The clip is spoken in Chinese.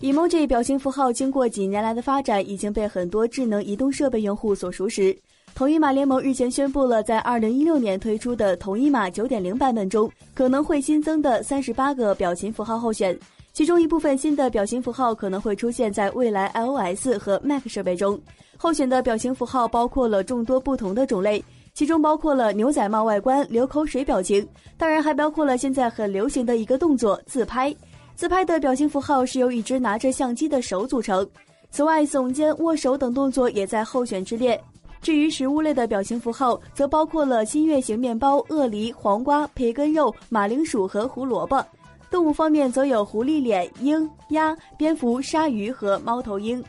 emoji 表情符号经过几年来的发展，已经被很多智能移动设备用户所熟识。统一码联盟日前宣布了，在二零一六年推出的统一码九点零版本中，可能会新增的三十八个表情符号候选，其中一部分新的表情符号可能会出现在未来 iOS 和 Mac 设备中。候选的表情符号包括了众多不同的种类，其中包括了牛仔帽外观、流口水表情，当然还包括了现在很流行的一个动作——自拍。自拍的表情符号是由一只拿着相机的手组成。此外，耸肩、握手等动作也在候选之列。至于食物类的表情符号，则包括了新月形面包、鳄梨、黄瓜、培根肉、马铃薯和胡萝卜。动物方面则有狐狸脸、鹰、鸭、蝙蝠、鲨鱼和猫头鹰。